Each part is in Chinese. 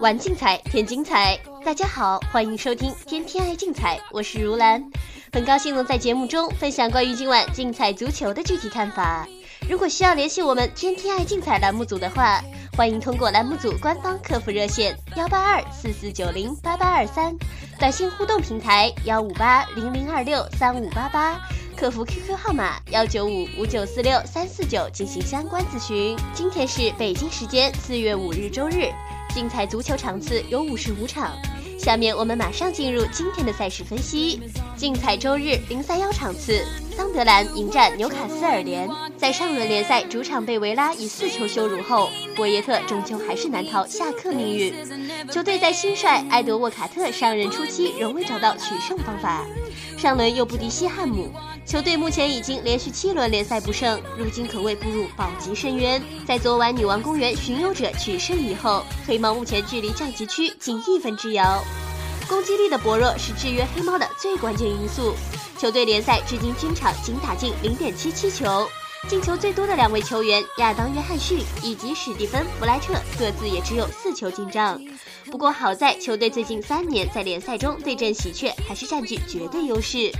玩竞彩，添精彩。大家好，欢迎收听《天天爱竞彩》，我是如兰，很高兴能在节目中分享关于今晚竞彩足球的具体看法。如果需要联系我们《天天爱竞彩》栏目组的话，欢迎通过栏目组官方客服热线幺八二四四九零八八二三，短信互动平台幺五八零零二六三五八八，客服 QQ 号码幺九五五九四六三四九进行相关咨询。今天是北京时间四月五日周日。竞彩足球场次有五十五场，下面我们马上进入今天的赛事分析。竞彩周日零三幺场次，桑德兰迎战纽卡斯尔联。在上轮联赛主场被维拉以四球羞辱后，博耶特终究还是难逃下课命运。球队在新帅埃德沃卡特上任初期仍未找到取胜方法，上轮又不敌西汉姆。球队目前已经连续七轮联赛不胜，如今可谓步入保级深渊。在昨晚女王公园巡游者取胜以后，黑猫目前距离降级区仅一分之遥。攻击力的薄弱是制约黑猫的最关键因素。球队联赛至今均场仅打进零点七七球，进球最多的两位球员亚当·约翰逊以及史蒂芬·弗莱彻各自也只有四球进账。不过好在球队最近三年在联赛中对阵喜鹊还是占据绝对优势。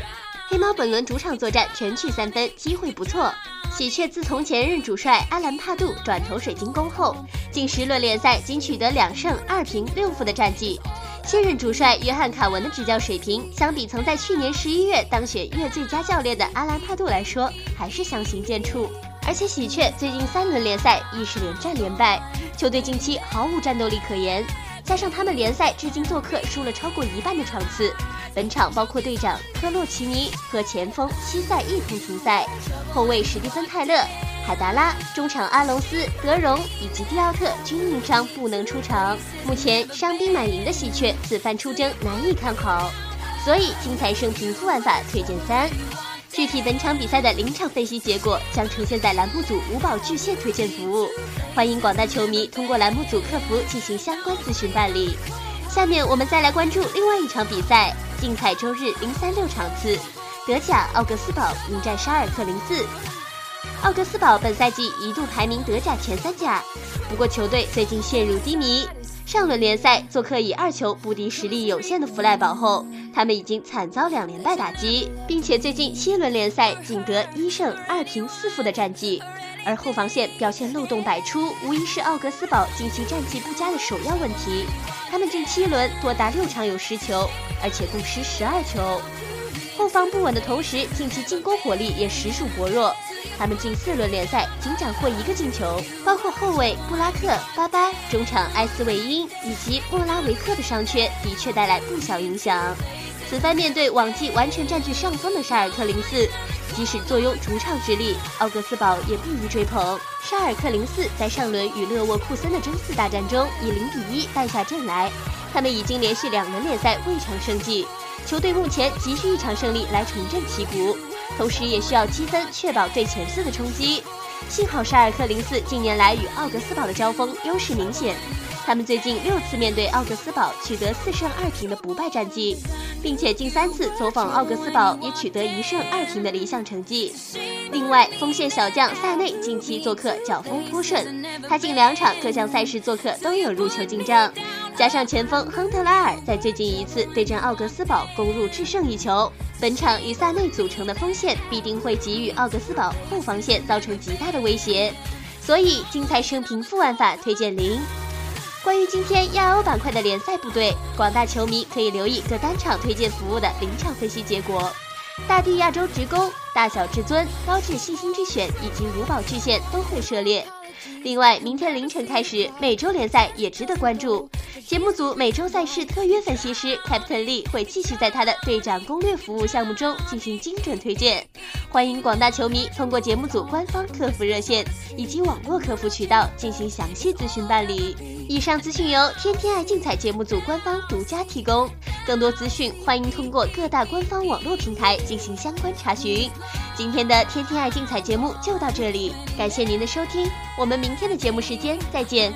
黑猫本轮主场作战全取三分，机会不错。喜鹊自从前任主帅阿兰帕杜转投水晶宫后，近十轮联赛仅取得两胜二平六负的战绩。现任主帅约翰卡文的执教水平，相比曾在去年十一月当选月最佳教练的阿兰帕杜来说，还是相形见绌。而且喜鹊最近三轮联赛亦是连战连败，球队近期毫无战斗力可言。加上他们联赛至今做客输了超过一半的场次。本场包括队长科洛奇尼和前锋西塞一同停赛，后卫史蒂芬泰勒、海达拉、中场阿隆斯、德容以及蒂奥特均因伤不能出场。目前伤兵满营的喜鹊，此番出征难以看好，所以精彩胜平负玩法推荐三。具体本场比赛的临场分析结果将呈现在栏目组五宝巨蟹推荐服务，欢迎广大球迷通过栏目组客服进行相关咨询办理。下面我们再来关注另外一场比赛。竞彩周日零三六场次，德甲奥格斯堡迎战沙尔克零四。奥格斯堡本赛季一度排名德甲前三甲，不过球队最近陷入低迷。上轮联赛做客以二球不敌实力有限的弗赖堡后，他们已经惨遭两连败打击，并且最近七轮联赛仅得一胜二平四负的战绩。而后防线表现漏洞百出，无疑是奥格斯堡近期战绩不佳的首要问题。他们近七轮多达六场有失球，而且共失十二球。后防不稳的同时，近期进攻火力也实属薄弱。他们近四轮联赛仅斩获一个进球，包括后卫布拉克、巴巴、中场埃斯维因以及莫拉维克的伤缺，的确带来不小影响。此番面对往季完全占据上风的沙尔克零四。即使坐拥主场之力，奥格斯堡也不予追捧。沙尔克零四在上轮与勒沃库森的争四大战中以零比一败下阵来，他们已经连续两轮联赛未尝胜绩，球队目前急需一场胜利来重振旗鼓，同时也需要积分确保对前四的冲击。幸好沙尔克零四近年来与奥格斯堡的交锋优势明显。他们最近六次面对奥格斯堡取得四胜二平的不败战绩，并且近三次走访奥格斯堡也取得一胜二平的理想成绩。另外，锋线小将塞内近期做客脚风颇顺，他近两场各项赛事做客都有入球进账。加上前锋亨特拉尔在最近一次对阵奥格斯堡攻入制胜一球，本场与萨内组成的锋线必定会给予奥格斯堡后防线造成极大的威胁。所以，精彩生平负玩法推荐零。关于今天亚欧板块的联赛部队，广大球迷可以留意各单场推荐服务的临场分析结果。大地亚洲职工、大小至尊、高智信心之选以及五宝巨献都会涉猎。另外，明天凌晨开始，每周联赛也值得关注。节目组每周赛事特约分析师 Captain Lee 会继续在他的队长攻略服务项目中进行精准推荐。欢迎广大球迷通过节目组官方客服热线以及网络客服渠道进行详细咨询办理。以上资讯由天天爱竞彩节目组官方独家提供。更多资讯，欢迎通过各大官方网络平台进行相关查询。今天的天天爱竞彩节目就到这里，感谢您的收听，我们明天的节目时间再见。